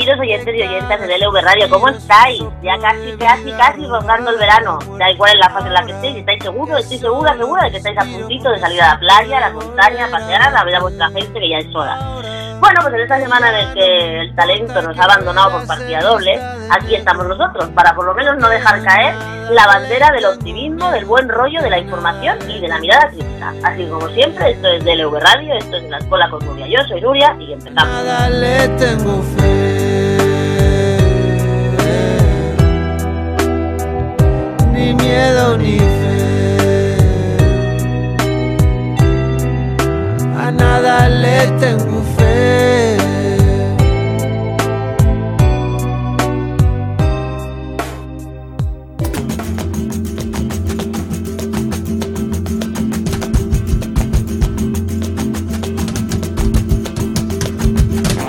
Queridos oyentes y oyentas de DLV Radio, ¿cómo estáis? Ya casi, casi, casi rozando el verano. Da igual en la fase en la que estéis, ¿estáis seguros? Estoy segura, segura de que estáis a puntito de salir a la playa, a la montaña, a pasear, a ver a vuestra gente, que ya es hora. Bueno, pues en esta semana en el que el talento nos ha abandonado por partida doble, aquí estamos nosotros, para por lo menos no dejar caer la bandera del optimismo, del buen rollo, de la información y de la mirada crítica. Así como siempre, esto es DLV Radio, esto es la Escuela con Nuria. Yo soy Nuria y empezamos. Dale, tengo fe. Ni miedo ni fe. A nada le tengo fe.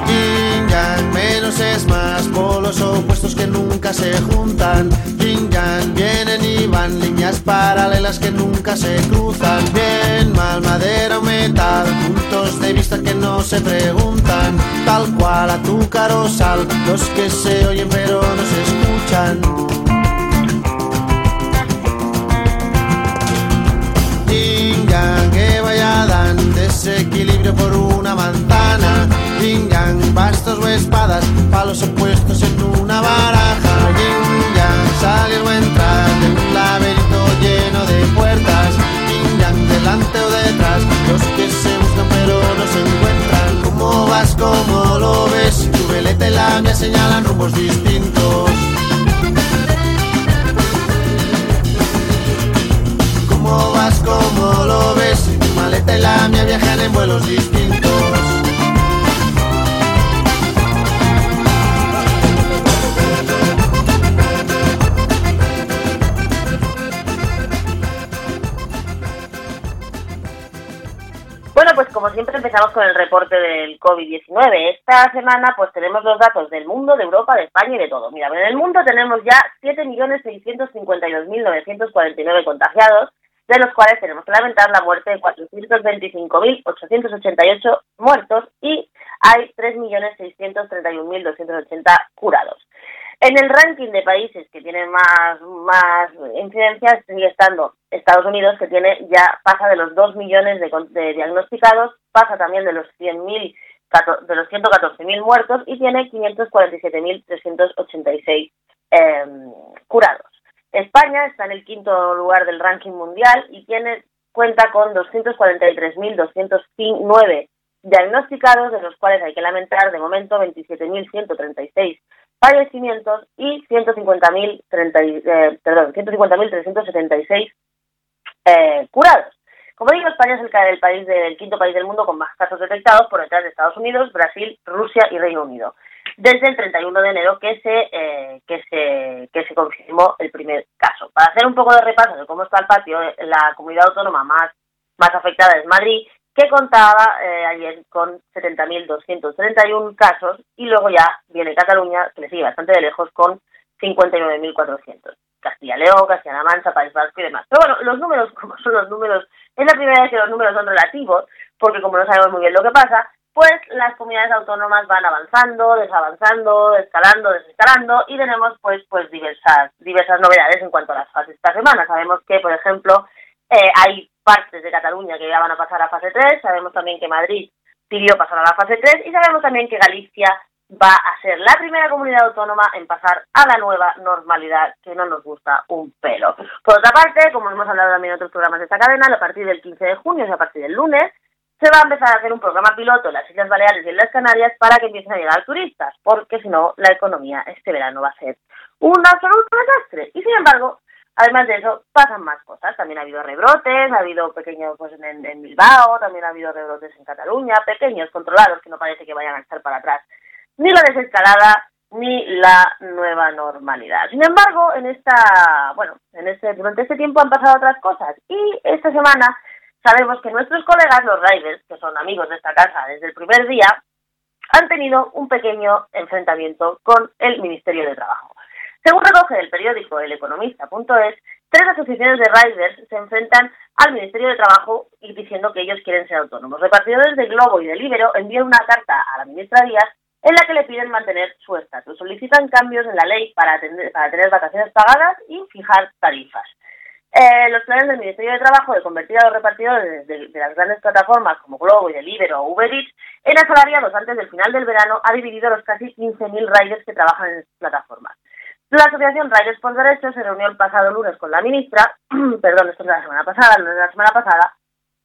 Yin yang, menos es más, polos opuestos que nunca se juntan. Vienen y van, líneas paralelas que nunca se cruzan. Bien, mal, madera o metal, puntos de vista que no se preguntan. Tal cual, azúcar o sal, los que se oyen pero no se escuchan. Yin Adán, desequilibrio por una manzana. Yin yang, bastos o espadas, palos opuestos en una baraja. Salir o entrar de un laberinto lleno de puertas. Yang, delante o detrás, los que se buscan pero no se encuentran. ¿Cómo vas? ¿Cómo lo ves? Tu veleta y la mía señalan rumbos distintos. ¿Cómo vas? ¿Cómo lo ves? Tu maleta y la mía viajan en vuelos distintos. Siempre empezamos con el reporte del COVID-19. Esta semana pues tenemos los datos del mundo, de Europa, de España y de todo. Mira, en el mundo tenemos ya 7.652.949 contagiados, de los cuales tenemos que lamentar la muerte de 425.888 muertos y hay 3.631.280 curados. En el ranking de países que tienen más, más incidencias sigue estando Estados Unidos, que tiene ya pasa de los 2 millones de, diagnosticados, pasa también de los 100.000 cato- de los 114.000 muertos y tiene 547.386 eh, curados. España está en el quinto lugar del ranking mundial y tiene cuenta con 243.209 diagnosticados, de los cuales hay que lamentar de momento 27.136 fallecimientos y 150.000 30 y- eh, perdón, 150.376 eh, curados. Como digo, España es el, el país del quinto país del mundo con más casos detectados por detrás de Estados Unidos, Brasil, Rusia y Reino Unido. Desde el 31 de enero que se eh, que se que se confirmó el primer caso. Para hacer un poco de repaso de cómo está el patio, la comunidad autónoma más más afectada es Madrid, que contaba eh, ayer con 70.231 casos y luego ya viene Cataluña, que le sigue bastante de lejos, con 59.400. Castilla-León, Castilla-La Mancha, País Vasco y demás. Pero bueno, los números, como son los números, es la primera vez que los números son relativos, porque como no sabemos muy bien lo que pasa, pues las comunidades autónomas van avanzando, desavanzando, escalando, desescalando y tenemos pues pues diversas diversas novedades en cuanto a las fases esta semana. Sabemos que, por ejemplo, eh, hay partes de Cataluña que ya van a pasar a fase 3, sabemos también que Madrid pidió pasar a la fase 3 y sabemos también que Galicia va a ser la primera comunidad autónoma en pasar a la nueva normalidad que no nos gusta un pelo. Por otra parte, como hemos hablado también en otros programas de esta cadena, a partir del 15 de junio, o sea, a partir del lunes, se va a empezar a hacer un programa piloto en las Islas Baleares y en las Canarias para que empiecen a llegar turistas, porque si no, la economía este verano va a ser un absoluto desastre. Y sin embargo, además de eso, pasan más cosas. También ha habido rebrotes, ha habido pequeños pues en, Bilbao, también ha habido rebrotes en Cataluña, pequeños, controlados, que no parece que vayan a estar para atrás ni la desescalada, ni la nueva normalidad. Sin embargo, en esta, bueno, en este, durante este tiempo han pasado otras cosas y esta semana sabemos que nuestros colegas, los Riders, que son amigos de esta casa desde el primer día, han tenido un pequeño enfrentamiento con el Ministerio de Trabajo. Según recoge el periódico El Economista.es, tres asociaciones de riders se enfrentan al Ministerio de Trabajo y diciendo que ellos quieren ser autónomos. Repartidores de Globo y de Libero envían una carta a la ministra Díaz en la que le piden mantener su estatus. Solicitan cambios en la ley para, tener vacaciones pagadas y fijar tarifas. Eh, los planes del Ministerio de Trabajo de convertir a los repartidores de, las grandes plataformas como Globo y Deliveroo o Uber Eats en asalariados antes del final del verano ha dividido a los casi 15.000 riders que trabajan en estas plataformas. La asociación Riders por Derechos se reunió el pasado lunes con la ministra, perdón, esto es la semana pasada, no es la semana pasada,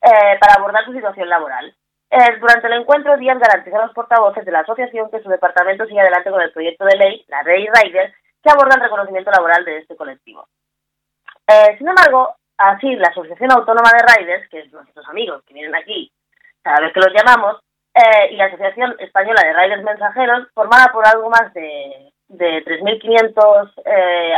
eh, para abordar su situación laboral. Eh, durante el encuentro, Díaz garantizó a los portavoces de la asociación que su departamento sigue adelante con el proyecto de ley, la Ley Riders, que aborda el reconocimiento laboral de este colectivo. Eh, sin embargo, así la Asociación Autónoma de Riders, que es nuestros amigos que vienen aquí cada vez que los llamamos, y la Asociación Española de Riders Mensajeros, formada por algo más de, de 3.500 eh,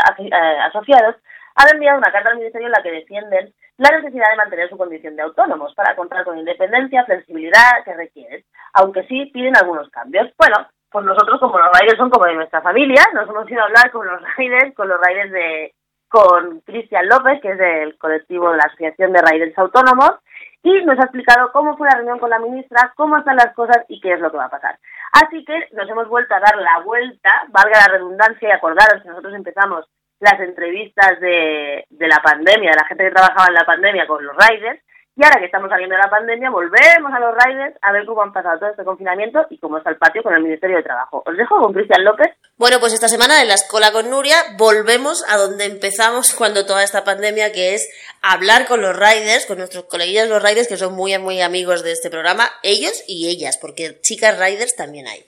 asociados, han enviado una carta al Ministerio en la que defienden la necesidad de mantener su condición de autónomos para contar con independencia, flexibilidad que requieren, aunque sí piden algunos cambios. Bueno, pues nosotros como los riders son como de nuestra familia, nos hemos ido a hablar con los riders, con los riders de, con Cristian López, que es del colectivo de la Asociación de Riders Autónomos, y nos ha explicado cómo fue la reunión con la ministra, cómo están las cosas y qué es lo que va a pasar. Así que nos hemos vuelto a dar la vuelta, valga la redundancia, y acordaros que nosotros empezamos las entrevistas de, de la pandemia, de la gente que trabajaba en la pandemia con los riders, y ahora que estamos saliendo de la pandemia, volvemos a los riders a ver cómo han pasado todo este confinamiento y cómo está el patio con el Ministerio de Trabajo. Os dejo con Cristian López. Bueno, pues esta semana en la escuela con Nuria volvemos a donde empezamos cuando toda esta pandemia, que es hablar con los riders, con nuestros coleguillas los riders, que son muy, muy amigos de este programa, ellos y ellas, porque chicas riders también hay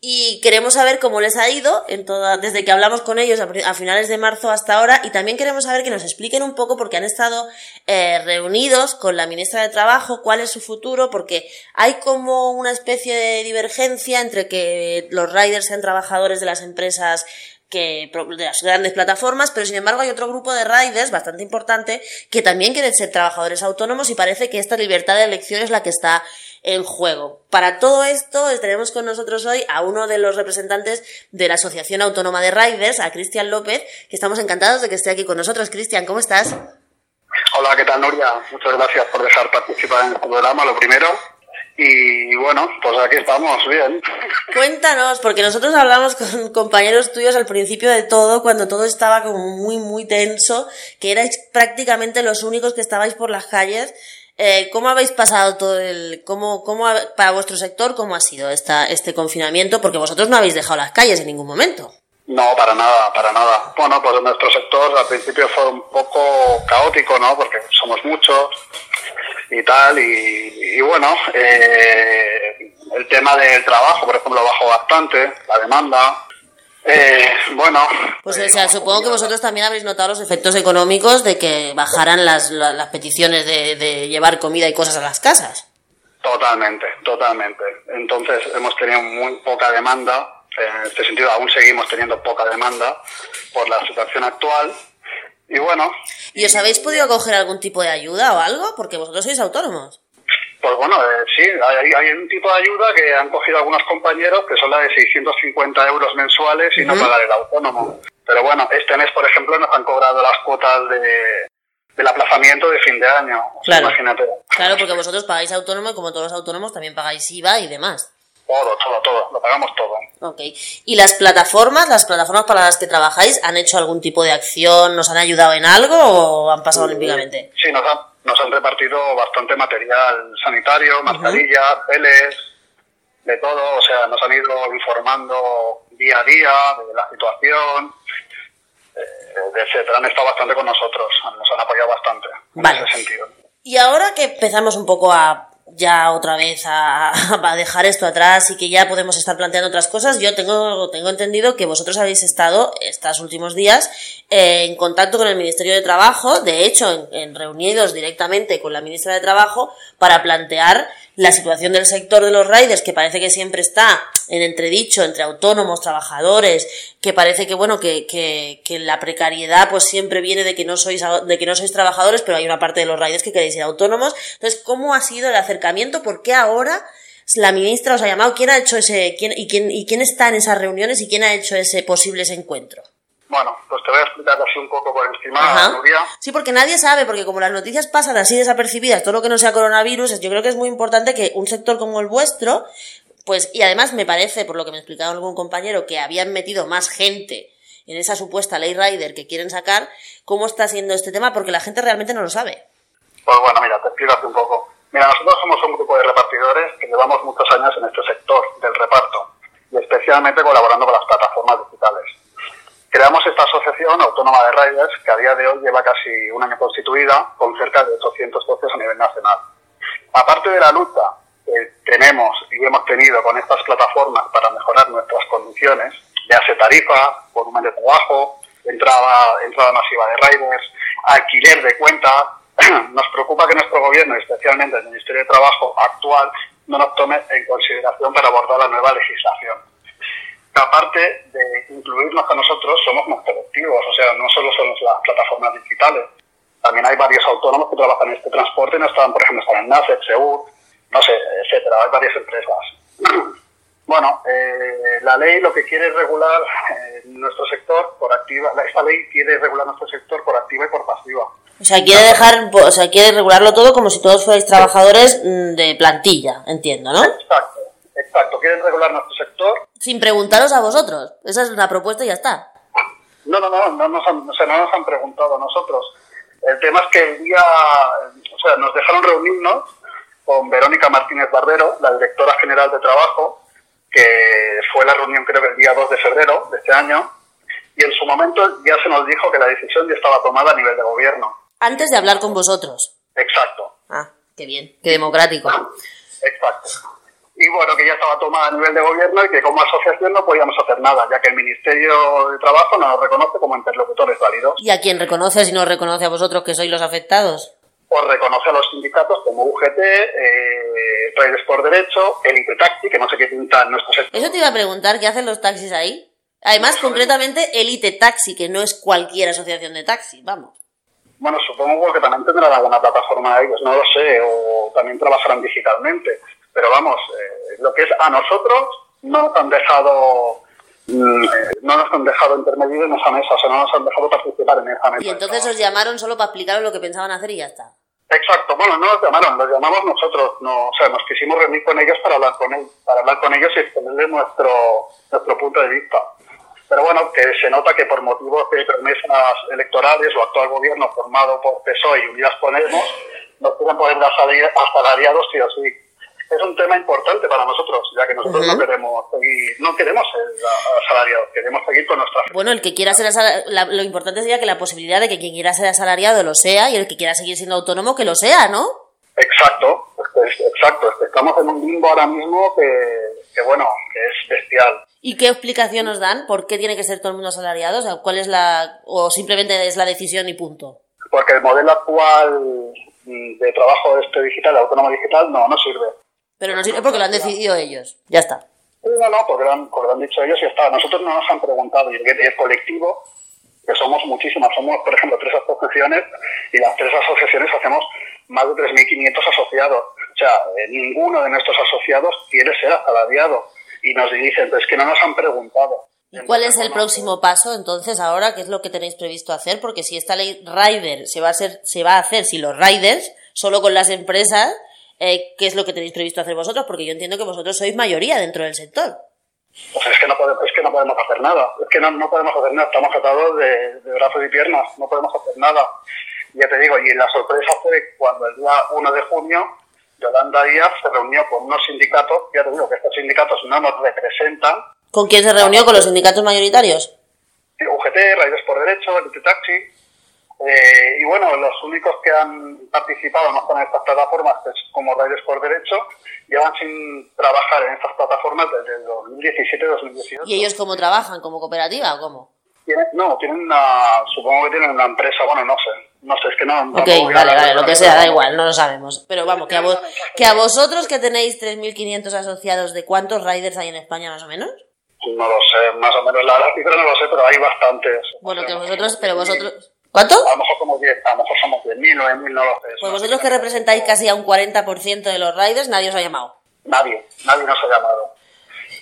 y queremos saber cómo les ha ido en toda, desde que hablamos con ellos a, finales de marzo hasta ahora y también queremos saber que nos expliquen un poco porque han estado eh, reunidos con la ministra de Trabajo, cuál es su futuro, porque hay como una especie de divergencia entre que los riders sean trabajadores de las empresas que de las grandes plataformas, pero sin embargo hay otro grupo de riders bastante importante que también quieren ser trabajadores autónomos y parece que esta libertad de elección es la que está en juego. Para todo esto tenemos con nosotros hoy a uno de los representantes de la Asociación Autónoma de Riders, a Cristian López, que estamos encantados de que esté aquí con nosotros. Cristian, ¿cómo estás? Hola, ¿qué tal, Nuria? Muchas gracias por dejar participar en este programa, lo primero. Y bueno, pues aquí estamos, bien. Cuéntanos, porque nosotros hablamos con compañeros tuyos al principio de todo, cuando todo estaba como muy, muy tenso, que erais prácticamente los únicos que estabais por las calles eh, ¿Cómo habéis pasado todo el, cómo, cómo, para vuestro sector, cómo ha sido esta, este confinamiento? Porque vosotros no habéis dejado las calles en ningún momento. No, para nada, para nada. Bueno, pues nuestro sector al principio fue un poco caótico, ¿no? Porque somos muchos y tal, y, bueno, eh, el tema del trabajo, por ejemplo, bajó bastante, la demanda, eh, bueno. Pues o sea, supongo que vosotros también habréis notado los efectos económicos de que bajaran las, las, peticiones de, llevar comida y cosas a las casas. Totalmente, totalmente. Entonces hemos tenido muy poca demanda, en este sentido aún seguimos teniendo poca demanda por la situación actual. Y bueno. ¿Y os habéis podido coger algún tipo de ayuda o algo? Porque vosotros sois autónomos. Pues bueno, eh, sí, hay, un tipo de ayuda que han cogido algunos compañeros que son la de 650 euros mensuales y no pagar el autónomo. Pero bueno, este mes, por ejemplo, nos han cobrado las cuotas de, del aplazamiento de fin de año. Claro. Imagínate. Claro, porque vosotros pagáis autónomo y como todos los autónomos también pagáis IVA y demás. Todo, todo, todo, lo pagamos todo. Ok. ¿Y las plataformas, las plataformas para las que trabajáis, han hecho algún tipo de acción, nos han ayudado en algo o han pasado olímpicamente? Sí, nos han, nos han repartido bastante material sanitario, mascarillas, peles, de todo, o sea, nos han ido informando día a día de la situación, eh, etcétera. Han estado bastante con nosotros, nos han apoyado bastante en ese sentido. Y ahora que empezamos un poco a ya otra vez a, a, dejar esto atrás y que ya podemos estar planteando otras cosas, yo tengo, tengo entendido que vosotros habéis estado estos últimos días eh, en contacto con el Ministerio de Trabajo, de hecho, en, reunidos directamente con la ministra de Trabajo para plantear la situación del sector de los riders, que parece que siempre está en entredicho entre autónomos, trabajadores, que parece que, bueno, que, que, que la precariedad pues siempre viene de que no sois, de que no sois trabajadores, pero hay una parte de los riders que queréis ser autónomos. Entonces, ¿cómo ha sido el acercamiento? ¿Por qué ahora la ministra os ha llamado? ¿Quién ha hecho ese, quién, y quién, y quién está en esas reuniones y quién ha hecho ese posible ese encuentro? Bueno, pues te voy a explicar así un poco por encima, Nuria. Sí, porque nadie sabe, porque como las noticias pasan así desapercibidas, todo lo que no sea coronavirus, yo creo que es muy importante que un sector como el vuestro, pues, y además me parece, por lo que me explicaba algún compañero, que habían metido más gente en esa supuesta ley Rider que quieren sacar, ¿cómo está siendo este tema? Porque la gente realmente no lo sabe. Pues bueno, mira, te explico un poco. Mira, nosotros somos un grupo de repartidores que llevamos muchos años en este sector del reparto y especialmente colaborando con las plataformas digitales. Creamos esta asociación autónoma de riders que a día de hoy lleva casi un año constituida con cerca de 800 socios a nivel nacional. Aparte de la lucha que tenemos y hemos tenido con estas plataformas para mejorar nuestras condiciones, ya sea tarifa, volumen de trabajo, entrada, entrada masiva de riders, alquiler de cuenta, nos preocupa que nuestro gobierno, especialmente el Ministerio de Trabajo actual, no nos tome en consideración para abordar la nueva legislación aparte de incluirnos a nosotros, somos más colectivos, o sea, no solo son las plataformas digitales, también hay varios autónomos que trabajan en este transporte, no están, por ejemplo, están en NACE, SEUR, no sé, etcétera, hay varias empresas. Bueno, eh, la ley lo que quiere es regular eh, nuestro sector por activa, esta ley quiere regular nuestro sector por activa y por pasiva. O sea, quiere dejar, o sea, quiere regularlo todo como si todos fuerais trabajadores mm, de plantilla, entiendo, ¿no? Exacto, exacto. Quieren regular nuestro sector sin preguntaros a vosotros. Esa es una propuesta y ya está. No, no, no, no nos han, o sea, no nos han preguntado a nosotros. El tema es que el día, o sea, nos dejaron reunirnos con Verónica Martínez Barbero, la directora general de trabajo, que fue la reunión creo que el día 2 de febrero de este año, y en su momento ya se nos dijo que la decisión ya estaba tomada a nivel de gobierno. Antes de hablar con vosotros. Exacto. Ah, qué bien, qué democrático. Exacto y bueno, que ya estaba tomada a nivel de gobierno y que como asociación no podíamos hacer nada, ya que el Ministerio de Trabajo no nos reconoce como interlocutores válidos. ¿Y a quién reconoce si no reconoce a vosotros que sois los afectados? Pues reconoce a los sindicatos como UGT, eh, Redes por Derecho, Elite Taxi, que no sé qué pinta en nuestro sector. Eso te iba a preguntar, ¿qué hacen los taxis ahí? Además, concretamente, Elite Taxi, que no es cualquier asociación de taxi, vamos. Bueno, supongo que también tendrán alguna plataforma de ellos, no lo sé, o también trabajarán digitalmente pero vamos, eh, lo que es a nosotros no nos han dejado mm, eh, no nos han dejado intermedir en esa mesa, o sea, no nos han dejado participar en esa mesa. Y entonces os llamaron solo para explicaros lo que pensaban hacer y ya está. Exacto, bueno, no nos llamaron, los llamamos nosotros, no, o sea, nos quisimos reunir con ellos para hablar con ellos, para hablar con ellos y exponerles nuestro, nuestro punto de vista. Pero bueno, que se nota que por motivos de promesas electorales o actual gobierno formado por PSOE y Unidas Podemos, no pueden poder dar asalariados sí o sí es un tema importante para nosotros, ya que nosotros no queremos seguir, no queremos ser asalariados, queremos seguir con nuestra... Bueno, el que quiera ser asalariado, lo importante sería que la posibilidad de que quien quiera ser asalariado lo sea y el que quiera seguir siendo autónomo que lo sea, ¿no? Exacto, exacto. Estamos en un limbo ahora mismo que, bueno, que es bestial. ¿Y qué explicación nos dan? ¿Por qué tiene que ser todo el mundo asalariado? O sea, ¿cuál es la, o simplemente es la decisión y punto? Porque el modelo actual de trabajo este digital, autónomo digital, no, no sirve. Pero no sirve porque lo han decidido ellos. Ya está. No, no, porque lo han, porque lo han dicho ellos y ya está. Nosotros no nos han preguntado. Y el, colectivo, que somos muchísimas, somos, por ejemplo, tres asociaciones y las tres asociaciones hacemos más de 3.500 asociados. O sea, eh, ninguno de nuestros asociados quiere ser asalariado. Y nos dicen, pues es que no nos han preguntado. ¿Y cuál es el próximo paso entonces ahora? ¿Qué es lo que tenéis previsto hacer? Porque si esta ley Rider se va a hacer, se va a hacer si los riders, solo con las empresas, eh, qué es lo que tenéis previsto hacer vosotros, porque yo entiendo que vosotros sois mayoría dentro del sector. Pues es que no podemos, es que no podemos hacer nada, es que no, no podemos hacer nada, estamos atados de, brazos y piernas, no podemos hacer nada. Ya te digo, y la sorpresa fue cuando el día 1 de junio Yolanda Díaz se reunió con unos sindicatos, ya te digo que estos sindicatos no nos representan. ¿Con quién se reunió? ¿Con los sindicatos mayoritarios? UGT, Raíces por Derecho, Taxi, eh, y bueno, los únicos que han participado no en estas plataformas, pues, como Riders por Derecho, llevan sin trabajar en estas plataformas desde el 2017-2018. ¿Y ellos cómo trabajan? ¿Como cooperativa o cómo? no, tienen una, supongo que tienen una empresa, bueno, no sé, no sé, es que no... Ok, vale, vale, lo que sea, da igual, no lo sabemos. Pero vamos, que a, vos, que a vosotros que tenéis 3.500 asociados, ¿de cuántos riders hay en España más o menos? No lo sé, más o menos la, la cifra no lo sé, pero hay bastantes. Bueno, que vosotros, pero vosotros... ¿Cuánto? A lo mejor como 10, a lo mejor somos 10.000, 9.000, no lo sé. Pues vosotros que representáis casi a un 40% de los riders, nadie os ha llamado. Nadie, nadie nos ha llamado.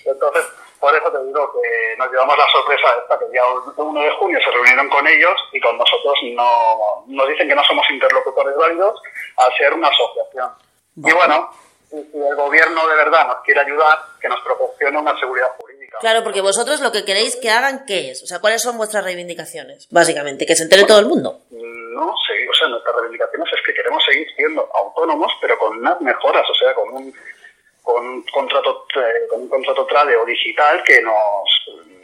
Entonces, por eso te digo que nos llevamos la sorpresa esta, que ya el 1 de junio se reunieron con ellos y con nosotros no nos dicen que no somos interlocutores válidos al ser una asociación. Y bueno, si si el gobierno de verdad nos quiere ayudar, que nos proporcione una seguridad jurídica. Claro, porque vosotros lo que queréis que hagan, ¿qué es? O sea, ¿cuáles son vuestras reivindicaciones? Básicamente, que se entere todo el mundo. No sé, o sea, nuestras reivindicaciones es que queremos seguir siendo autónomos, pero con unas mejoras, o sea, con un, con un contrato eh, con un contrato trade o digital que nos,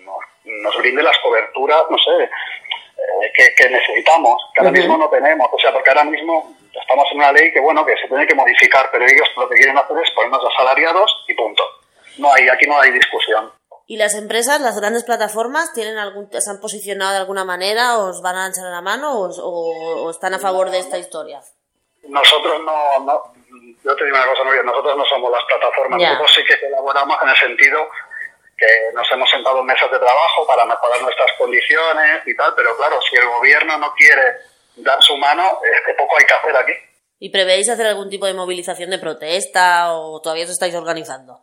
nos, nos brinde las coberturas, no sé, eh, que, que necesitamos, que ahora mismo no tenemos, o sea, porque ahora mismo estamos en una ley que, bueno, que se tiene que modificar, pero ellos lo que quieren hacer es ponernos asalariados y punto. No hay, aquí no hay discusión. ¿Y las empresas, las grandes plataformas, tienen algún, se han posicionado de alguna manera, os van a echar la mano o, o- o están a favor de esta historia? Nosotros no, no, yo te digo una cosa, Nuria, nosotros no somos las plataformas, nosotros sí que colaboramos en el sentido que nos hemos sentado en mesas de trabajo para mejorar nuestras condiciones y tal, pero claro, si el gobierno no quiere dar su mano, es que poco hay que hacer aquí. ¿Y prevéis hacer algún tipo de movilización de protesta o todavía os estáis organizando?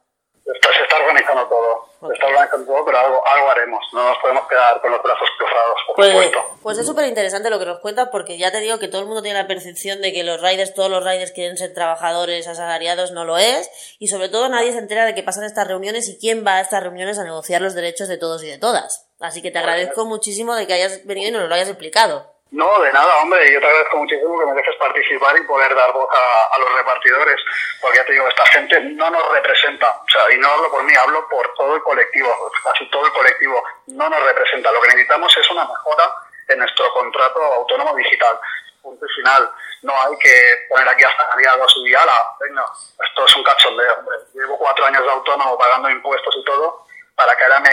Esto- se está organizando todo, se está organizando todo, pero algo, algo haremos, no nos podemos quedar con los brazos cruzados, por Pues, supuesto. pues es súper interesante lo que nos cuentas porque ya te digo que todo el mundo tiene la percepción de que los riders, todos los riders quieren ser trabajadores asalariados, no lo es, y sobre todo nadie se entera de que pasan estas reuniones y quién va a estas reuniones a negociar los derechos de todos y de todas. Así que te agradezco muchísimo de que hayas venido y nos lo hayas explicado. No, de nada, hombre. Yo te agradezco muchísimo que me dejes participar y poder dar voz a, los repartidores, porque ya te digo, esta gente no nos representa. O sea, y no hablo por mí, hablo por todo el colectivo, casi todo el colectivo. No nos representa. Lo que necesitamos es una mejora en nuestro contrato autónomo digital. Punto y final. No hay que poner aquí asalariados y ala, venga, esto es un cachondeo, hombre. Llevo cuatro años de autónomo pagando impuestos y todo, para que ahora me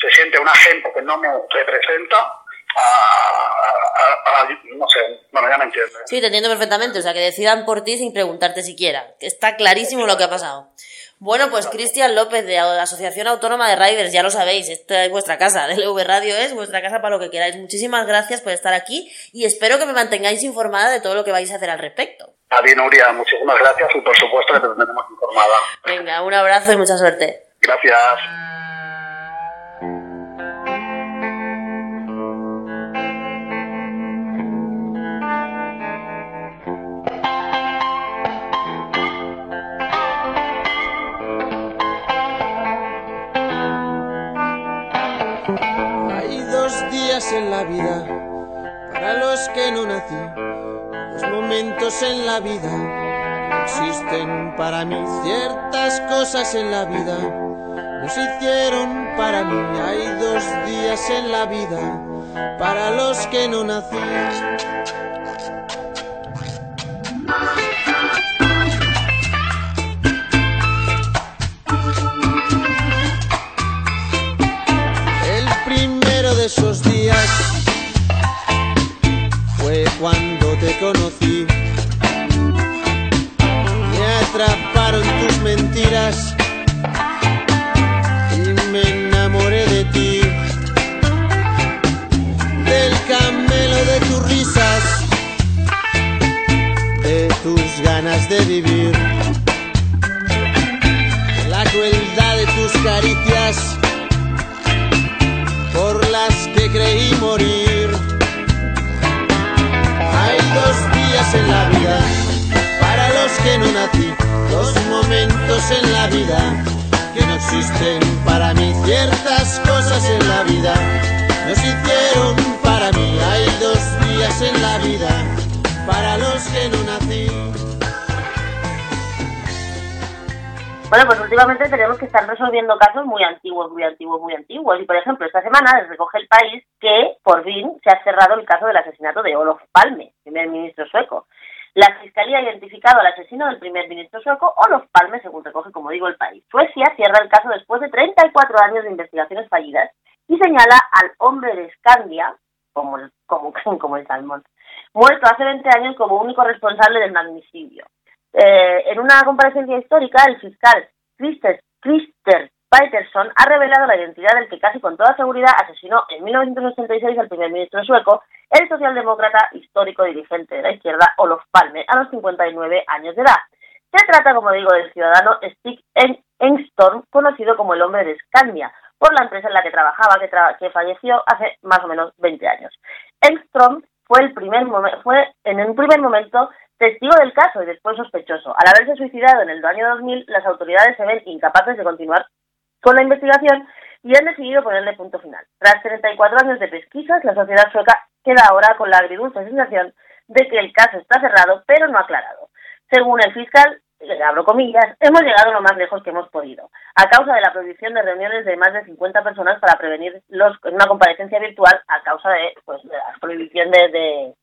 se siente un agente que no me representa a, a- a- no sé, bueno, ya me entiendes. Sí, te entiendo perfectamente, o sea, que decidan por ti sin preguntarte siquiera. Está clarísimo lo que ha pasado. Bueno, pues Cristian López de la Asociación Autónoma de Riders, ya lo sabéis, esta es vuestra casa, DLV Radio es vuestra casa para lo que queráis. Muchísimas gracias por estar aquí y espero que me mantengáis informada de todo lo que vais a hacer al respecto. A ti, Nuria, muchísimas gracias y por supuesto que te tendremos informada. Venga, un abrazo y mucha suerte. Gracias. Para los que no nací, dos momentos en la vida que existen para mí, ciertas cosas en la vida no se hicieron para mí. Hay dos días en la vida para los que no nací. Esos días conocí. Me atraparon tus mentiras y me enamoré de ti. Del camelo de tus risas, de tus ganas de vivir, de la crueldad de tus caricias por las que creí morir. Dos días en la vida para los que no nací, dos momentos en la vida que no existen para mí. Ciertas cosas en la vida no se hicieron para mí. Hay dos días en la vida para los que no nací. Bueno, pues últimamente tenemos que estar resolviendo casos muy antiguos, muy antiguos, muy antiguos. Y por ejemplo, esta semana recoge el país que por fin se ha cerrado el caso del asesinato de Olof Palme, primer ministro sueco. La fiscalía ha identificado al asesino del primer ministro sueco, Olof Palme, según recoge, como digo, el país. Suecia cierra el caso después de 34 años de investigaciones fallidas y señala al hombre de Scandia como el, como, como el salmón. muerto hace 20 años como único responsable del magnicidio. Eh, en una comparecencia histórica, el fiscal Christer, Peterson ha revelado la identidad del que casi con toda seguridad asesinó en 1986 al primer ministro sueco, el socialdemócrata histórico dirigente de la izquierda Olof Palme, a los 59 años de edad. Se trata, como digo, del ciudadano Stig Engström, conocido como el hombre de Scandia, por la empresa en la que trabajaba, que, que falleció hace más o menos 20 años. Engström fue, el primer fue en un primer momento testigo del caso y después sospechoso. Al haberse suicidado en el año 2000, las autoridades se ven incapaces de continuar con la investigación y han decidido ponerle punto final. Tras 34 años de pesquisas, la sociedad sueca queda ahora con la agridulce sensación de que el caso está cerrado, pero no aclarado. Según el fiscal, abro comillas, hemos llegado lo más lejos que hemos podido, a causa de la prohibición de reuniones de más de 50 personas para prevenir los, una comparecencia virtual a causa de, pues, de la prohibición de, de,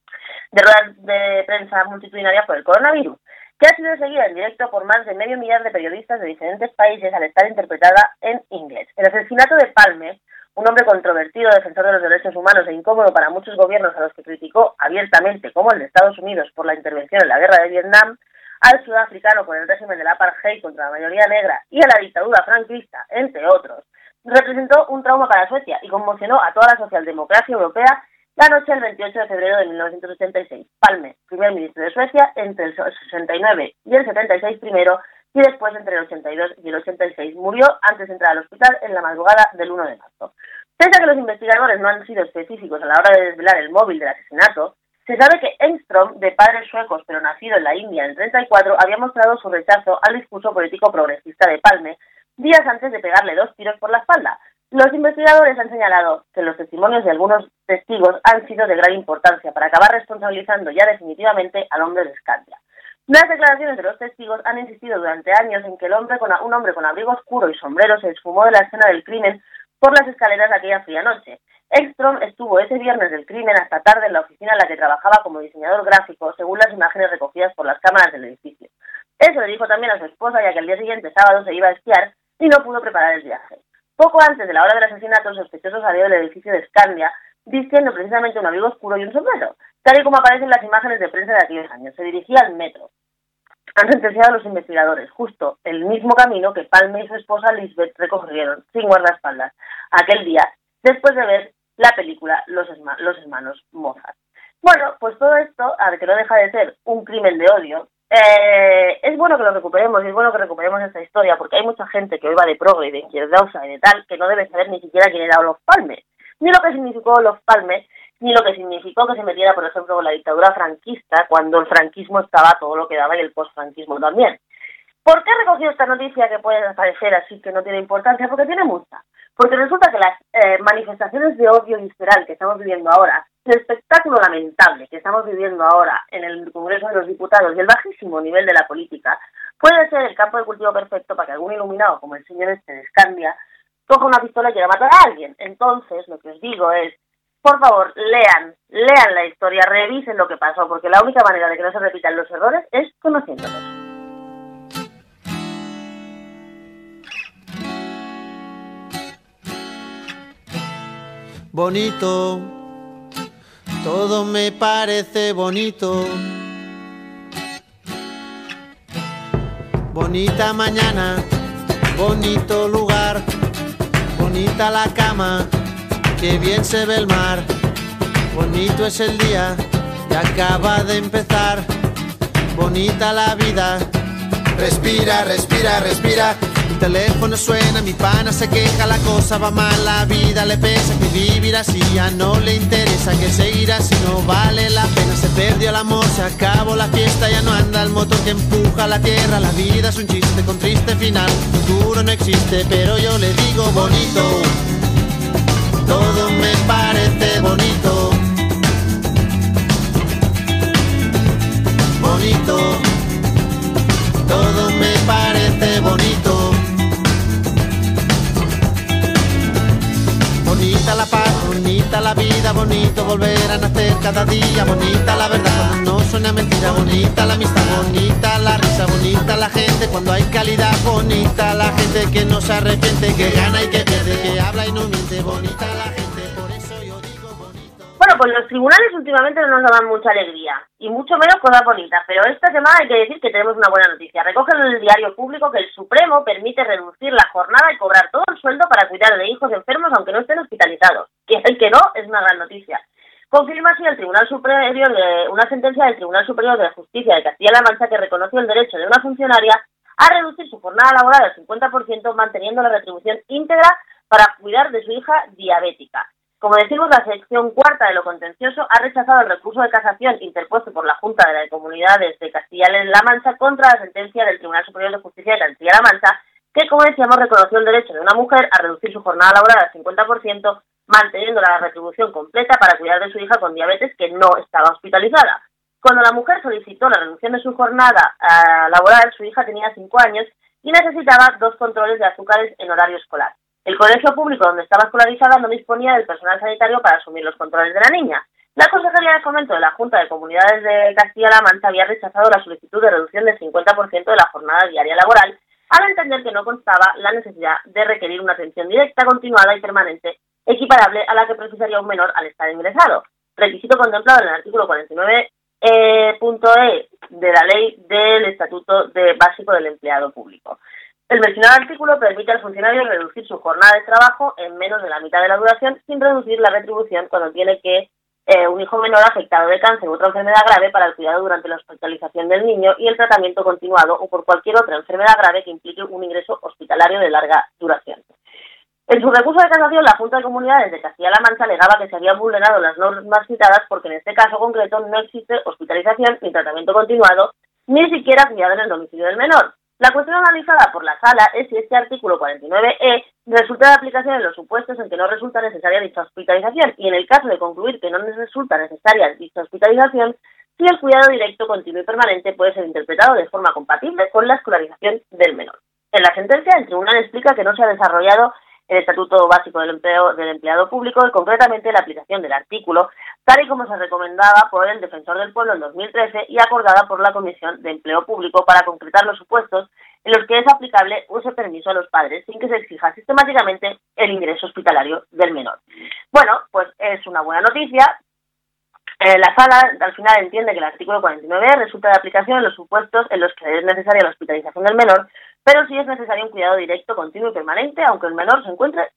de ruedas de prensa multitudinaria por el coronavirus que ha sido seguida en directo por más de medio millar de periodistas de diferentes países al estar interpretada en inglés. El asesinato de Palme, un hombre controvertido, defensor de los derechos humanos e incómodo para muchos gobiernos a los que criticó abiertamente, como el de Estados Unidos por la intervención en la guerra de Vietnam, al sudafricano con el régimen del apartheid contra la mayoría negra y a la dictadura franquista, entre otros, representó un trauma para Suecia y conmocionó a toda la socialdemocracia europea la noche del 28 de febrero de 1986, Palme, primer ministro de Suecia, entre el 69 y el 76 primero, y después entre el 82 y el 86. Murió antes de entrar al hospital en la madrugada del 1 de marzo. Pese a que los investigadores no han sido específicos a la hora de desvelar el móvil del asesinato, se sabe que Engström, de padres suecos pero nacido en la India en 34, había mostrado su rechazo al discurso político progresista de Palme días antes de pegarle dos tiros por la espalda, los investigadores han señalado que los testimonios de algunos testigos han sido de gran importancia para acabar responsabilizando ya definitivamente al hombre de Scandia. Las declaraciones de los testigos han insistido durante años en que el hombre con, un hombre con abrigo oscuro y sombrero se esfumó de la escena del crimen por las escaleras aquella fría noche. Ekstrom estuvo ese viernes del crimen hasta tarde en la oficina en la que trabajaba como diseñador gráfico, según las imágenes recogidas por las cámaras del edificio. Eso le dijo también a su esposa, ya que el día siguiente, sábado, se iba a esquiar y no pudo preparar el viaje. Poco antes de la hora del asesinato, el sospechoso salió del edificio de Scandia vistiendo precisamente un abrigo oscuro y un sombrero, tal y como aparecen las imágenes de prensa de aquellos años. Se dirigía al metro. Han sentenciado a los investigadores justo el mismo camino que Palme y su esposa Lisbeth recorrieron sin guardaespaldas aquel día, después de ver la película Los, los hermanos Mozart. Bueno, pues todo esto, a ver que no deja de ser un crimen de odio, eh, es bueno que lo recuperemos, es bueno que recuperemos esta historia, porque hay mucha gente que hoy va de progre y de izquierdosa y de tal, que no debe saber ni siquiera quién era Olof Palme, ni lo que significó Olof Palme, ni lo que significó que se metiera, por ejemplo, con la dictadura franquista, cuando el franquismo estaba todo lo que daba y el postfranquismo también. ¿Por qué he recogido esta noticia que puede parecer así que no tiene importancia? Porque tiene mucha. Porque resulta que las eh, manifestaciones de odio visceral que estamos viviendo ahora, el espectáculo lamentable que estamos viviendo ahora en el Congreso de los Diputados y el bajísimo nivel de la política, puede ser el campo de cultivo perfecto para que algún iluminado, como el señor este de Escandia, coja una pistola y quiera matar a alguien. Entonces, lo que os digo es, por favor, lean, lean la historia, revisen lo que pasó, porque la única manera de que no se repitan los errores es conociéndolos. bonito, todo me parece bonito. Bonita mañana, bonito lugar, bonita la cama, que bien se ve el mar. Bonito es el día que acaba de empezar, bonita la vida. Respira, respira, respira teléfono suena, mi pana se queja, la cosa va mal, la vida le pesa, vivir así ya no le interesa, que seguir así no vale la pena, se perdió el amor, se acabó la fiesta, ya no anda el motor que empuja la tierra, la vida es un chiste con triste final, futuro no existe, pero yo le digo bonito, todo me parece bonito. Bonito, la vida, bonito volver a nacer cada día, bonita la verdad no suena mentira, bonita la amistad, bonita la risa, bonita la gente cuando hay calidad, bonita la gente que no se arrepiente, que gana y que pierde, que habla y no miente, bonita la gente, por eso yo digo bonito. Bueno, pues los tribunales últimamente no nos dan mucha alegría y mucho menos cosas bonitas, pero esta semana hay que decir que tenemos una buena noticia. Recoge en el diario público que el Supremo permite reducir la jornada y cobrar todo el sueldo para cuidar de hijos enfermos aunque no estén hospitalizados. Que el que no es una gran noticia. Confirma así el Tribunal Superior de una sentencia del Tribunal Superior de Justicia de Castilla-La Mancha que reconoció el derecho de una funcionaria a reducir su jornada laboral al 50% manteniendo la retribución íntegra para cuidar de su hija diabética. Como decimos, la sección cuarta de lo contencioso ha rechazado el recurso de casación interpuesto por la Junta de las Comunidades de Castilla-La Mancha contra la sentencia del Tribunal Superior de Justicia de Castilla-La Mancha, que, como decíamos, reconoció el derecho de una mujer a reducir su jornada laboral al 50%, manteniendo la retribución completa para cuidar de su hija con diabetes que no estaba hospitalizada. Cuando la mujer solicitó la reducción de su jornada uh, laboral, su hija tenía 5 años y necesitaba dos controles de azúcares en horario escolar. El colegio público donde estaba escolarizada no disponía del personal sanitario para asumir los controles de la niña. La Consejería de Fomento de la Junta de Comunidades de Castilla-La Mancha había rechazado la solicitud de reducción del 50% de la jornada diaria laboral, al entender que no constaba la necesidad de requerir una atención directa, continuada y permanente, equiparable a la que precisaría un menor al estar ingresado, requisito contemplado en el artículo 49 eh, e de la ley del Estatuto Básico del Empleado Público. El mencionado artículo permite al funcionario reducir su jornada de trabajo en menos de la mitad de la duración sin reducir la retribución cuando tiene que eh, un hijo menor afectado de cáncer u otra enfermedad grave para el cuidado durante la hospitalización del niño y el tratamiento continuado o por cualquier otra enfermedad grave que implique un ingreso hospitalario de larga duración. En su recurso de casación, la Junta de Comunidades de Castilla-La Mancha alegaba que se habían vulnerado las normas citadas porque en este caso concreto no existe hospitalización ni tratamiento continuado, ni siquiera cuidado en el domicilio del menor, la cuestión analizada por la sala es si este artículo 49e resulta de aplicación en los supuestos en que no resulta necesaria dicha hospitalización y en el caso de concluir que no resulta necesaria dicha hospitalización, si el cuidado directo, continuo y permanente puede ser interpretado de forma compatible con la escolarización del menor. En la sentencia, el tribunal explica que no se ha desarrollado el Estatuto Básico del, Empleo, del Empleado Público y concretamente la aplicación del artículo, tal y como se recomendaba por el Defensor del Pueblo en 2013 y acordada por la Comisión de Empleo Público para concretar los supuestos en los que es aplicable ese permiso a los padres sin que se exija sistemáticamente el ingreso hospitalario del menor. Bueno, pues es una buena noticia. Eh, la sala al final entiende que el artículo 49 resulta de aplicación en los supuestos en los que es necesaria la hospitalización del menor pero sí es necesario un cuidado directo, continuo y permanente, aunque el menor se encuentre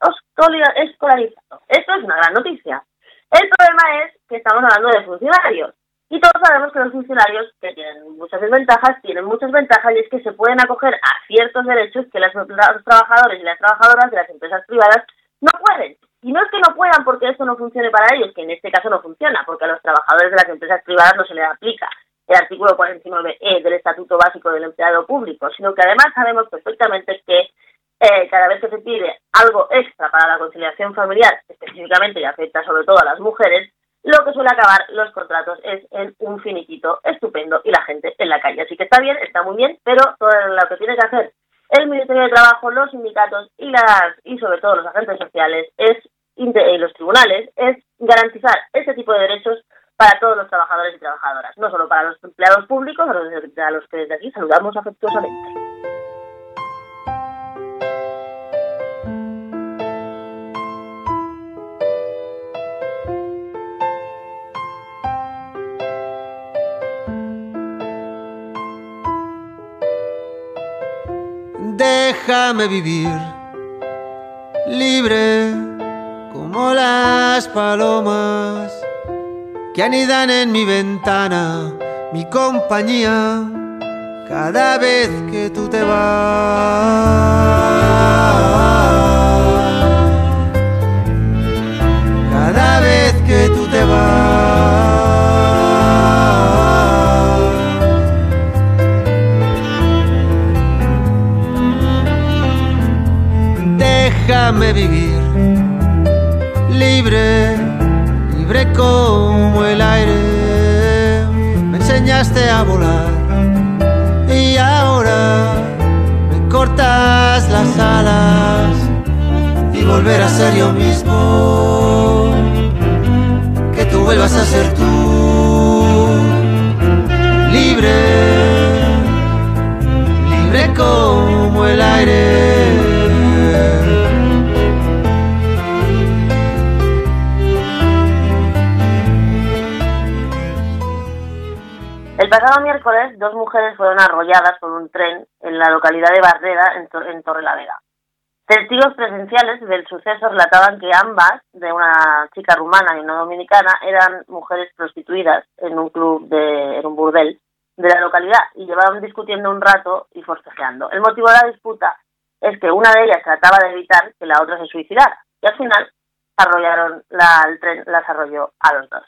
escolarizado. Esto es una gran noticia. El problema es que estamos hablando de funcionarios. Y todos sabemos que los funcionarios, que tienen muchas desventajas, tienen muchas ventajas y es que se pueden acoger a ciertos derechos que los trabajadores y las trabajadoras de las empresas privadas no pueden. Y no es que no puedan porque esto no funcione para ellos, que en este caso no funciona, porque a los trabajadores de las empresas privadas no se les aplica el artículo 49e del Estatuto Básico del Empleado Público, sino que además sabemos perfectamente que eh, cada vez que se pide algo extra para la conciliación familiar, específicamente y afecta sobre todo a las mujeres, lo que suele acabar los contratos es en un finiquito estupendo y la gente en la calle. Así que está bien, está muy bien, pero todo lo que tiene que hacer el Ministerio de Trabajo, los sindicatos y las y sobre todo los agentes sociales es y los tribunales es garantizar ese tipo de derechos para todos los trabajadores y trabajadoras, no solo para los empleados públicos, a los que desde aquí saludamos afectuosamente. Déjame vivir libre como las palomas que anidan en mi ventana, mi compañía, cada vez que tú te vas. Cada vez que tú te vas. Déjame vivir libre el aire, me enseñaste a volar y ahora me cortas las alas y volver a ser yo mismo, que tú vuelvas a ser tú, libre, libre como el aire. Pasado miércoles, dos mujeres fueron arrolladas por un tren en la localidad de Barrera, en, en Torrelavega. Testigos presenciales del suceso relataban que ambas, de una chica rumana y una dominicana, eran mujeres prostituidas en un club de en un burdel de la localidad y llevaban discutiendo un rato y forcejeando. El motivo de la disputa es que una de ellas trataba de evitar que la otra se suicidara y al final arrollaron la, el tren las arrolló a los dos.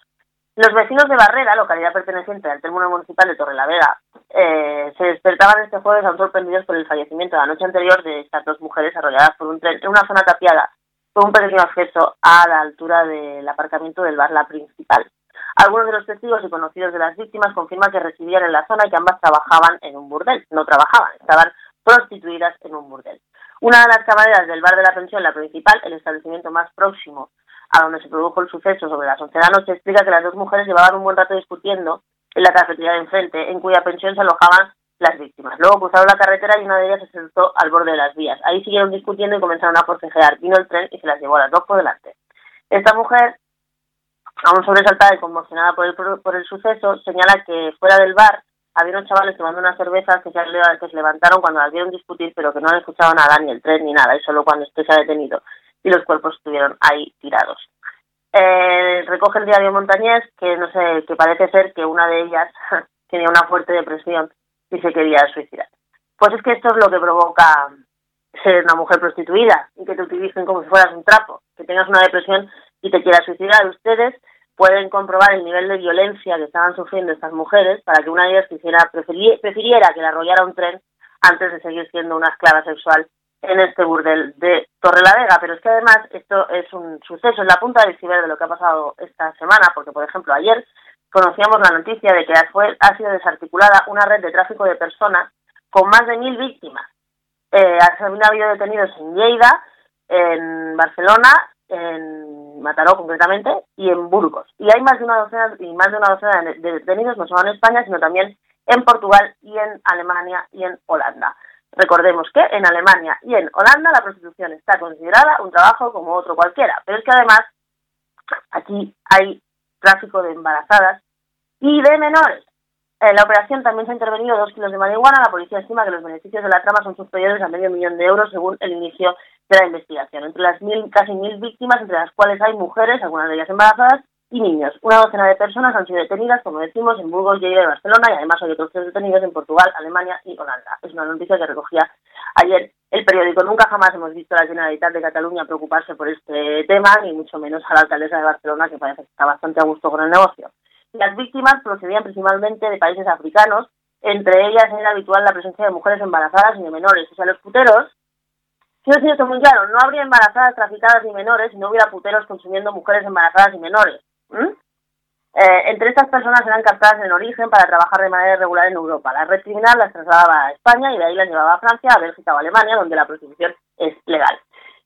Los vecinos de Barrera, localidad perteneciente al término municipal de Torrelavega, eh, se despertaban este jueves aún sorprendidos por el fallecimiento la noche anterior de estas dos mujeres arrolladas por un tren en una zona tapiada con un pequeño acceso a la altura del aparcamiento del bar La Principal. Algunos de los testigos y conocidos de las víctimas confirman que residían en la zona y que ambas trabajaban en un burdel. No trabajaban, estaban prostituidas en un burdel. Una de las camareras del bar de la pensión, la principal, el establecimiento más próximo a donde se produjo el suceso sobre las 11 de la noche, explica que las dos mujeres llevaban un buen rato discutiendo en la cafetería de enfrente, en cuya pensión se alojaban las víctimas. Luego cruzaron la carretera y una de ellas se sentó al borde de las vías. Ahí siguieron discutiendo y comenzaron a forcejear. Vino el tren y se las llevó a las dos por delante. Esta mujer, aún sobresaltada y conmocionada por el, por el suceso, señala que fuera del bar había unos chavales tomando unas cervezas que se, que se levantaron cuando las vieron discutir, pero que no han escuchado nada, ni el tren ni nada, y solo cuando este se ha detenido y los cuerpos estuvieron ahí tirados. Eh, recoge el diario Montañés que no sé, que parece ser que una de ellas tenía una fuerte depresión y se quería suicidar. Pues es que esto es lo que provoca ser una mujer prostituida y que te utilicen como si fueras un trapo, que tengas una depresión y te quieras suicidar. Ustedes pueden comprobar el nivel de violencia que estaban sufriendo estas mujeres para que una de ellas quisiera, prefiriera que la arrollara un tren antes de seguir siendo una esclava sexual en este burdel de Torrelavega, pero es que además esto es un suceso en la punta del iceberg de lo que ha pasado esta semana, porque por ejemplo ayer conocíamos la noticia de que ha sido desarticulada una red de tráfico de personas con más de mil víctimas. Eh, ha habido detenidos en Lleida, en Barcelona, en Mataró concretamente, y en Burgos. Y hay más de una docena y más de una docena de detenidos no solo en España, sino también en Portugal y en Alemania y en Holanda. Recordemos que en Alemania y en Holanda la prostitución está considerada un trabajo como otro cualquiera, pero es que además aquí hay tráfico de embarazadas y de menores. En la operación también se han intervenido dos kilos de marihuana. La policía estima que los beneficios de la trama son superiores a medio millón de euros según el inicio de la investigación. Entre las mil, casi mil víctimas, entre las cuales hay mujeres, algunas de ellas embarazadas, y niños. Una docena de personas han sido detenidas, como decimos, en Burgos, Lleida y Barcelona, y además hay otros tres detenidos en Portugal, Alemania y Holanda. Es una noticia que recogía ayer el periódico. Nunca jamás hemos visto a la Generalitat de Cataluña preocuparse por este tema, ni mucho menos a la alcaldesa de Barcelona, que parece que está bastante a gusto con el negocio. Las víctimas procedían principalmente de países africanos, entre ellas era habitual la presencia de mujeres embarazadas y de menores. O sea, los puteros, quiero decir esto muy claro, no habría embarazadas traficadas ni menores si no hubiera puteros consumiendo mujeres embarazadas y menores. ¿Mm? Eh, entre estas personas eran captadas en origen para trabajar de manera irregular en Europa. La red criminal las trasladaba a España y de ahí las llevaba a Francia, a Bélgica o Alemania, donde la prostitución es legal.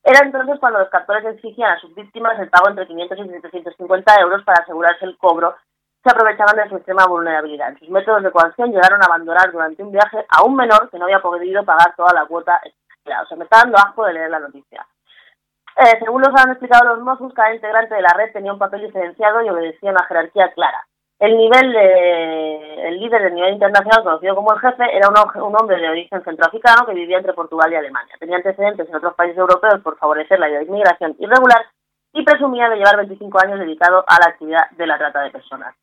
Era entonces cuando los captores exigían a sus víctimas el pago entre 500 y 750 euros para asegurarse el cobro. Se aprovechaban de su extrema vulnerabilidad. sus métodos de coacción llegaron a abandonar durante un viaje a un menor que no había podido pagar toda la cuota O sea, me está dando asco de leer la noticia. Eh, según los han explicado los Mossos, cada integrante de la red tenía un papel diferenciado y obedecía una jerarquía clara. El nivel de, el líder del nivel internacional, conocido como el jefe, era un, hombre de origen centroafricano que vivía entre Portugal y Alemania. Tenía antecedentes en otros países europeos por favorecer la inmigración irregular y presumía de llevar 25 años dedicado a la actividad de la trata de personas.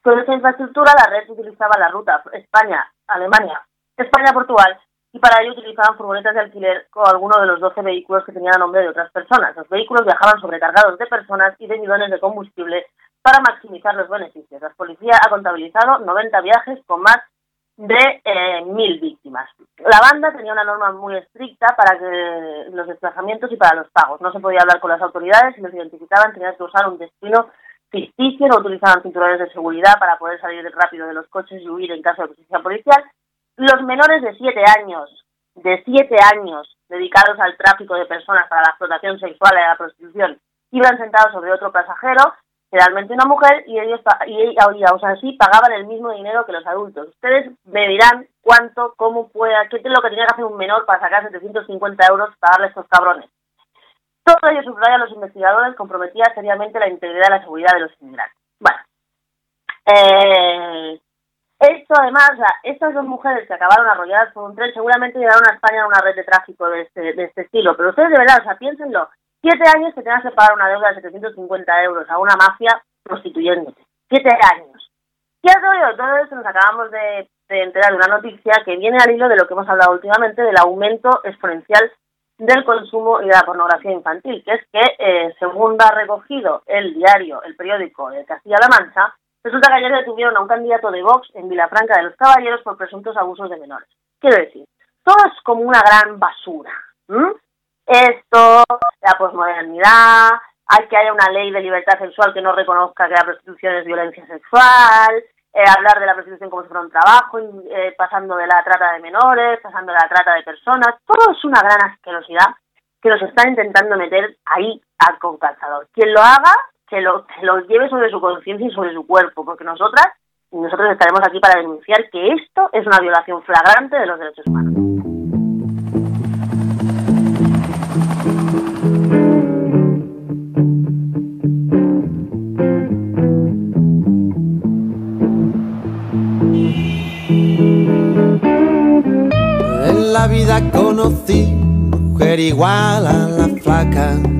Con esta infraestructura, la red utilizaba la ruta España-Alemania, España-Portugal y para ello utilizaban furgonetas de alquiler con alguno de los 12 vehículos que tenían a nombre de otras personas. Los vehículos viajaban sobrecargados de personas y de bidones de combustible para maximizar los beneficios. La policía ha contabilizado 90 viajes con más de eh, mil víctimas. La banda tenía una norma muy estricta para que los desplazamientos y para los pagos. No se podía hablar con las autoridades, si los identificaban tenían que usar un destino ficticio, no utilizaban cinturones de seguridad para poder salir rápido de los coches y huir en caso de presencia policial los menores de siete años, de siete años, dedicados al tráfico de personas para la explotación sexual y la prostitución, iban sentados sobre otro pasajero, generalmente una mujer, y ellos, y, aún así pagaban el mismo dinero que los adultos. Ustedes me dirán cuánto, cómo puede, qué es lo que tenía que hacer un menor para sacar 750 euros para darle a estos cabrones. Todo ello subraya a los investigadores comprometía seriamente la integridad y la seguridad de los inmigrantes. Bueno, eh, Esto además, estas dos mujeres que acabaron arrolladas por un tren seguramente llegaron a España a una red de tráfico de este, de este estilo, pero ustedes de verdad, o sea, piénsenlo, siete años que tengas que pagar una deuda de 750 euros a una mafia prostituyéndose, siete años. ¿Qué ha todo, todo esto nos acabamos de, enterar de una noticia que viene al hilo de lo que hemos hablado últimamente del aumento exponencial del consumo y de la pornografía infantil, que es que, eh, según ha recogido el diario, el periódico de Castilla-La Mancha, Resulta que ayer detuvieron a un candidato de Vox en Vilafranca de los Caballeros por presuntos abusos de menores. Quiero decir, todo es como una gran basura. Esto, la posmodernidad, hay que haya una ley de libertad sexual que no reconozca que la prostitución es violencia sexual, eh, hablar de la prostitución como si fuera un trabajo, eh, pasando de la trata de menores, pasando de la trata de personas, todo es una gran asquerosidad que nos están intentando meter ahí al calzador. Quien lo haga que lo, lo lleve sobre su conciencia y sobre su cuerpo, porque nosotras nosotros estaremos aquí para denunciar que esto es una violación flagrante de los derechos humanos. En la vida conocí mujer igual a la flaca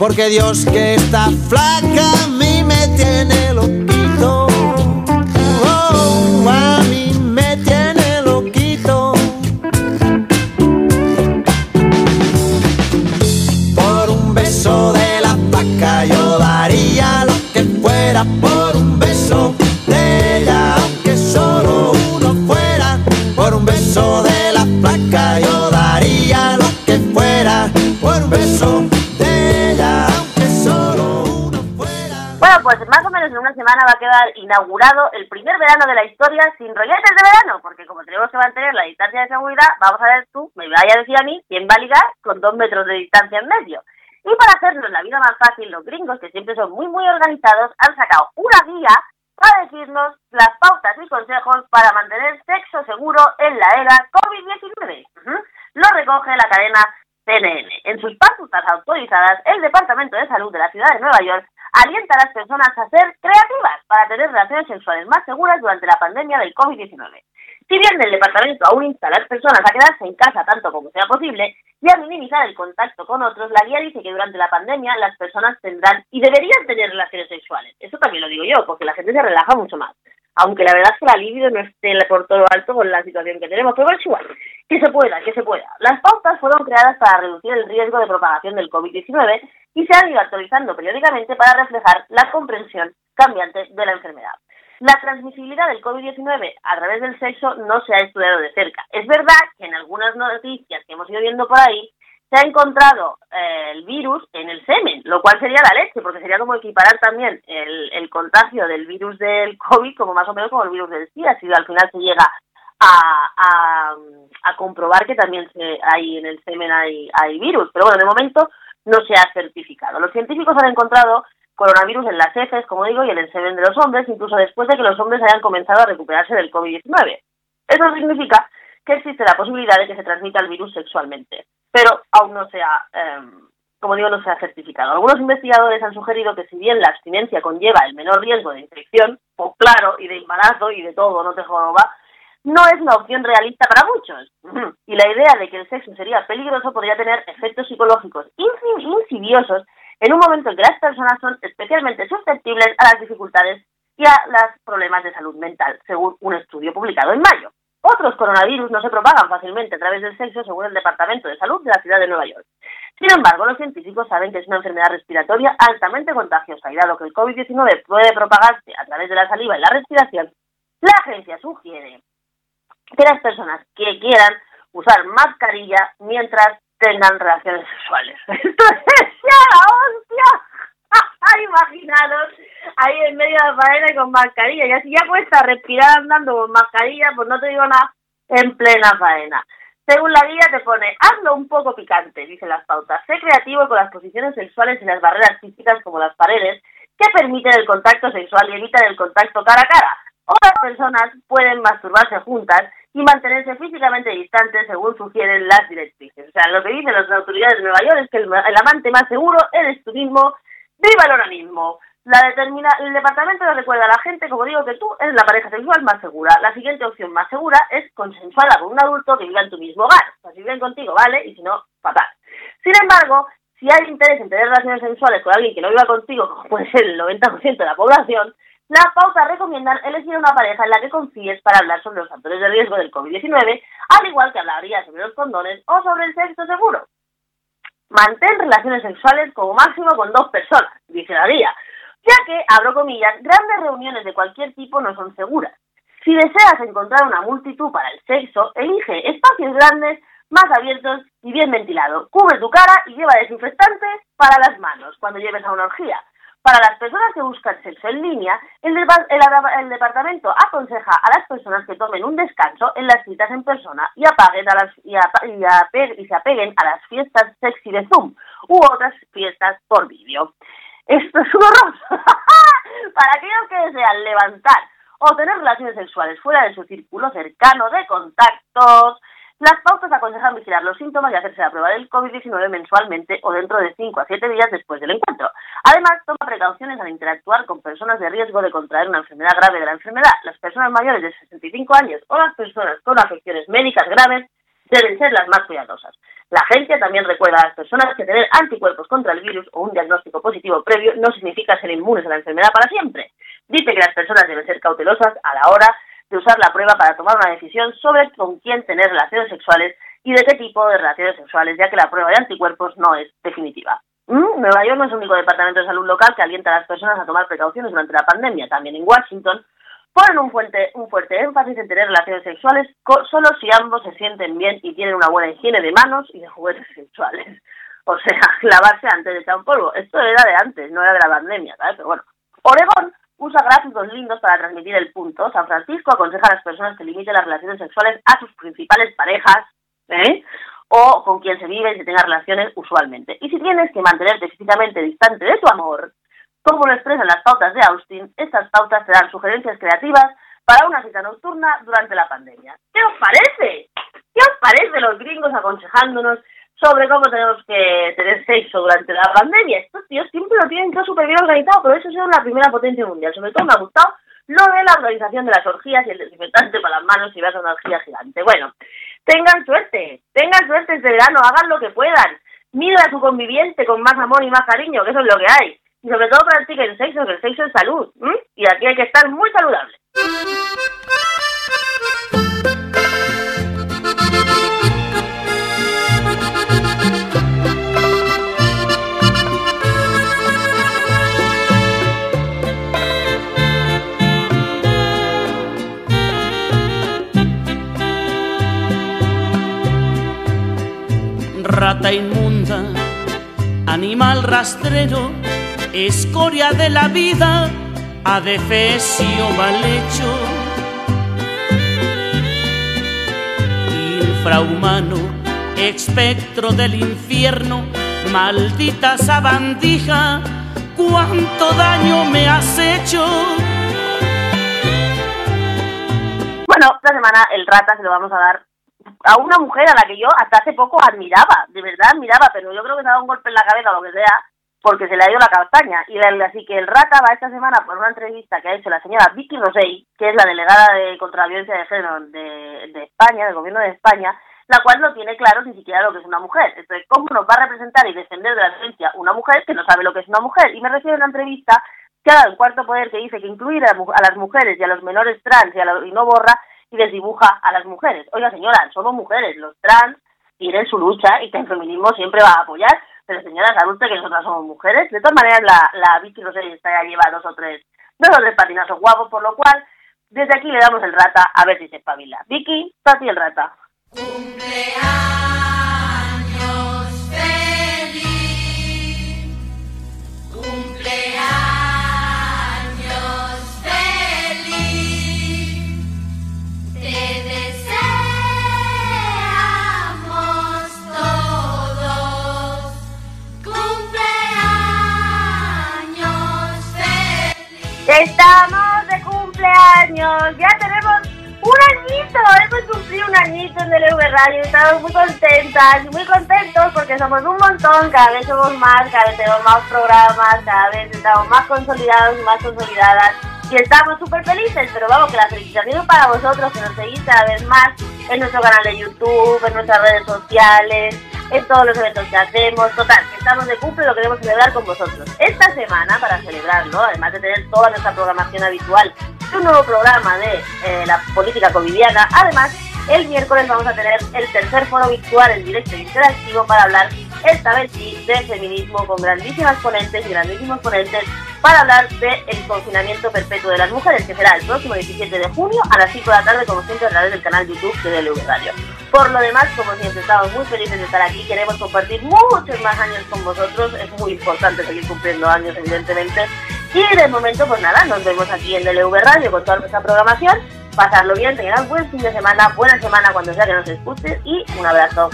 porque Dios que está flaca semana va a quedar inaugurado el primer verano de la historia sin rolletes de verano, porque como tenemos que mantener la distancia de seguridad, vamos a ver tú, me vaya a decir a mí, quién va a ligar con dos metros de distancia en medio. Y para hacernos la vida más fácil, los gringos, que siempre son muy, muy organizados, han sacado una guía para decirnos las pautas y consejos para mantener sexo seguro en la era COVID-19. Lo recoge la cadena En sus pautas autorizadas, el Departamento de Salud de la Ciudad de Nueva York alienta a las personas a ser creativas para tener relaciones sexuales más seguras durante la pandemia del COVID-19. Si bien el departamento aún insta a las personas a quedarse en casa tanto como sea posible y a minimizar el contacto con otros, la guía dice que durante la pandemia las personas tendrán y deberían tener relaciones sexuales. Eso también lo digo yo, porque la gente se relaja mucho más. Aunque la verdad es que la libido no esté por todo alto con la situación que tenemos, pero es igual. Que se pueda, que se pueda. Las pautas fueron creadas para reducir el riesgo de propagación del COVID-19 y se han ido actualizando periódicamente para reflejar la comprensión cambiante de la enfermedad. La transmisibilidad del COVID-19 a través del sexo no se ha estudiado de cerca. Es verdad que en algunas noticias que hemos ido viendo por ahí se ha encontrado eh, el virus en el semen, lo cual sería la leche, porque sería como equiparar también el, contagio del virus del COVID como más o menos como el virus del SIDA, si al final se llega a, comprobar que también se, hay en el semen hay, hay virus. Pero bueno, de momento no se ha certificado. Los científicos han encontrado coronavirus en las heces, como digo, y en el semen de los hombres, incluso después de que los hombres hayan comenzado a recuperarse del COVID-19. Eso significa que existe la posibilidad de que se transmita el virus sexualmente, pero aún no se ha, em, como digo, no se ha certificado. Algunos investigadores han sugerido que si bien la abstinencia conlleva el menor riesgo de infección, o claro, y de embarazo y de todo, no te jodas, no es una opción realista para muchos. Y la idea de que el sexo sería peligroso podría tener efectos psicológicos insidiosos en un momento en que las personas son especialmente susceptibles a las dificultades y a los problemas de salud mental, según un estudio publicado en mayo. Otros coronavirus no se propagan fácilmente a través del sexo, según el Departamento de Salud de la ciudad de Nueva York. Sin embargo, los científicos saben que es una enfermedad respiratoria altamente contagiosa y dado que el COVID-19 puede propagarse a través de la saliva y la respiración, la agencia sugiere que las personas que quieran usar mascarilla mientras tengan relaciones sexuales. Esto es ya la hostia. Imaginaros ahí en medio de la y con mascarilla. Y así ya cuesta respirar andando con mascarilla, pues no te digo nada, en plena faena. Según la guía te pone, hazlo un poco picante, dice las pautas. Sé creativo con las posiciones sexuales y las barreras físicas como las paredes que permiten el contacto sexual y evitan el contacto cara a cara. Otras personas pueden masturbarse juntas y mantenerse físicamente distantes según sugieren las directrices. O sea, lo que dicen las autoridades de Nueva York es que el, amante más seguro eres tú mismo, viva el organismo. La determina, el departamento le recuerda a la gente, como digo, que tú eres la pareja sexual más segura. La siguiente opción más segura es consensuada con un adulto que viva en tu mismo hogar. O sea, si viven contigo, vale, y si no, fatal. Sin embargo, si hay interés en tener relaciones sexuales con alguien que no viva contigo, como puede ser el 90% de la población, las pautas recomiendan elegir una pareja en la que confíes para hablar sobre los factores de riesgo del COVID-19, al igual que hablaría sobre los condones o sobre el sexo seguro. Mantén relaciones sexuales como máximo con dos personas, dice la guía, ya que, abro comillas, grandes reuniones de cualquier tipo no son seguras. Si deseas encontrar una multitud para el sexo, elige espacios grandes, más abiertos y bien ventilados. Cubre tu cara y lleva desinfectante para las manos cuando lleves a una orgía. Para las personas que buscan sexo en línea, el, departamento aconseja a las personas que tomen un descanso en las citas en persona y, apaguen a las, y, y, se apeguen a las fiestas sexy de Zoom u otras fiestas por vídeo. Esto es un horror. Para aquellos que desean levantar o tener relaciones sexuales fuera de su círculo cercano de contactos, las pautas aconsejan vigilar los síntomas y hacerse la prueba del COVID-19 mensualmente o dentro de 5 a 7 días después del encuentro. Además, toma precauciones al interactuar con personas de riesgo de contraer una enfermedad grave de la enfermedad. Las personas mayores de 65 años o las personas con afecciones médicas graves deben ser las más cuidadosas. La agencia también recuerda a las personas que tener anticuerpos contra el virus o un diagnóstico positivo previo no significa ser inmunes a la enfermedad para siempre. Dice que las personas deben ser cautelosas a la hora de usar la prueba para tomar una decisión sobre con quién tener relaciones sexuales y de qué tipo de relaciones sexuales, ya que la prueba de anticuerpos no es definitiva. ¿Mm? Nueva York no es el único departamento de salud local que alienta a las personas a tomar precauciones durante la pandemia. También en Washington ponen un fuerte, un fuerte énfasis en tener relaciones sexuales solo si ambos se sienten bien y tienen una buena higiene de manos y de juguetes sexuales. O sea, lavarse antes de echar un polvo. Esto era de antes, no era de la pandemia, ¿sabes? Pero bueno. Oregón usa gráficos lindos para transmitir el punto. San Francisco aconseja a las personas que limiten las relaciones sexuales a sus principales parejas, ¿eh? o con quien se vive y se tenga relaciones usualmente. Y si tienes que mantenerte físicamente distante de tu amor, como lo expresan las pautas de Austin, estas pautas te dan sugerencias creativas para una cita nocturna durante la pandemia. ¿Qué os parece? ¿Qué os parece los gringos aconsejándonos sobre cómo tenemos que tener sexo durante la pandemia. Estos tíos siempre lo tienen todo súper bien organizado, pero eso es la primera potencia mundial. Sobre todo me ha gustado lo de la organización de las orgías y el desinfectante para las manos si vas a una orgía gigante. Bueno, tengan suerte, tengan suerte este verano, hagan lo que puedan. Mira a su conviviente con más amor y más cariño, que eso es lo que hay. Y sobre todo practiquen sexo, que el sexo es salud. Y aquí hay que estar muy saludable. Rata inmunda, animal rastrero, escoria de la vida, adefesio mal hecho, infrahumano, espectro del infierno, maldita sabandija, cuánto daño me has hecho. Bueno, esta semana el rata se lo vamos a dar a una mujer a la que yo hasta hace poco admiraba, de verdad admiraba, pero yo creo que se ha dado un golpe en la cabeza o lo que sea, porque se le ha ido la castaña. Y así que el rata va esta semana por una entrevista que ha hecho la señora Vicky Rosell, que es la delegada de contra la violencia de género de, España, del gobierno de España, la cual no tiene claro ni siquiera lo que es una mujer. Entonces, ¿cómo nos va a representar y defender de la violencia una mujer que no sabe lo que es una mujer? Y me refiero a una entrevista que ha dado el cuarto poder que dice que incluir a, las mujeres y a los menores trans y, a y no borra y desdibuja a las mujeres. Oiga, señora, somos mujeres, los trans tienen su lucha y que el feminismo siempre va a apoyar, pero señora, ¿sabe usted que nosotras somos mujeres? De todas maneras, la, la Vicky Rosell está ya lleva dos o tres, dos o tres patinazos guapos, por lo cual, desde aquí le damos el rata a ver si se espabila. Vicky, Tati el rata. Estamos de cumpleaños, ya tenemos un añito, hemos cumplido un añito en el Radio, estamos muy contentas muy contentos porque somos un montón, cada vez somos más, cada vez tenemos más programas, cada vez estamos más consolidados más consolidadas y estamos súper felices, pero vamos que la felicitación para vosotros que nos seguís cada vez más en nuestro canal de YouTube, en nuestras redes sociales, en todos los eventos que hacemos. Total, estamos de cumple y lo queremos celebrar con vosotros. Esta semana, para celebrarlo, además de tener toda nuestra programación habitual, un nuevo programa de eh, la política covidiana, además, el miércoles vamos a tener el tercer foro virtual en directo e interactivo para hablar esta vez sí de feminismo con grandísimas ponentes y grandísimos ponentes para hablar del confinamiento perpetuo de las mujeres, que será el próximo 17 de junio a las 5 de la tarde, como siempre, a través del canal YouTube de DLV Radio. Por lo demás, como siempre, estamos muy felices de estar aquí, queremos compartir muchos más años con vosotros, es muy importante seguir cumpliendo años, evidentemente, y de momento, pues nada, nos vemos aquí en DLV Radio con toda nuestra programación, pasarlo bien, tengan buen fin de semana, buena semana cuando sea que nos escuches y un abrazo.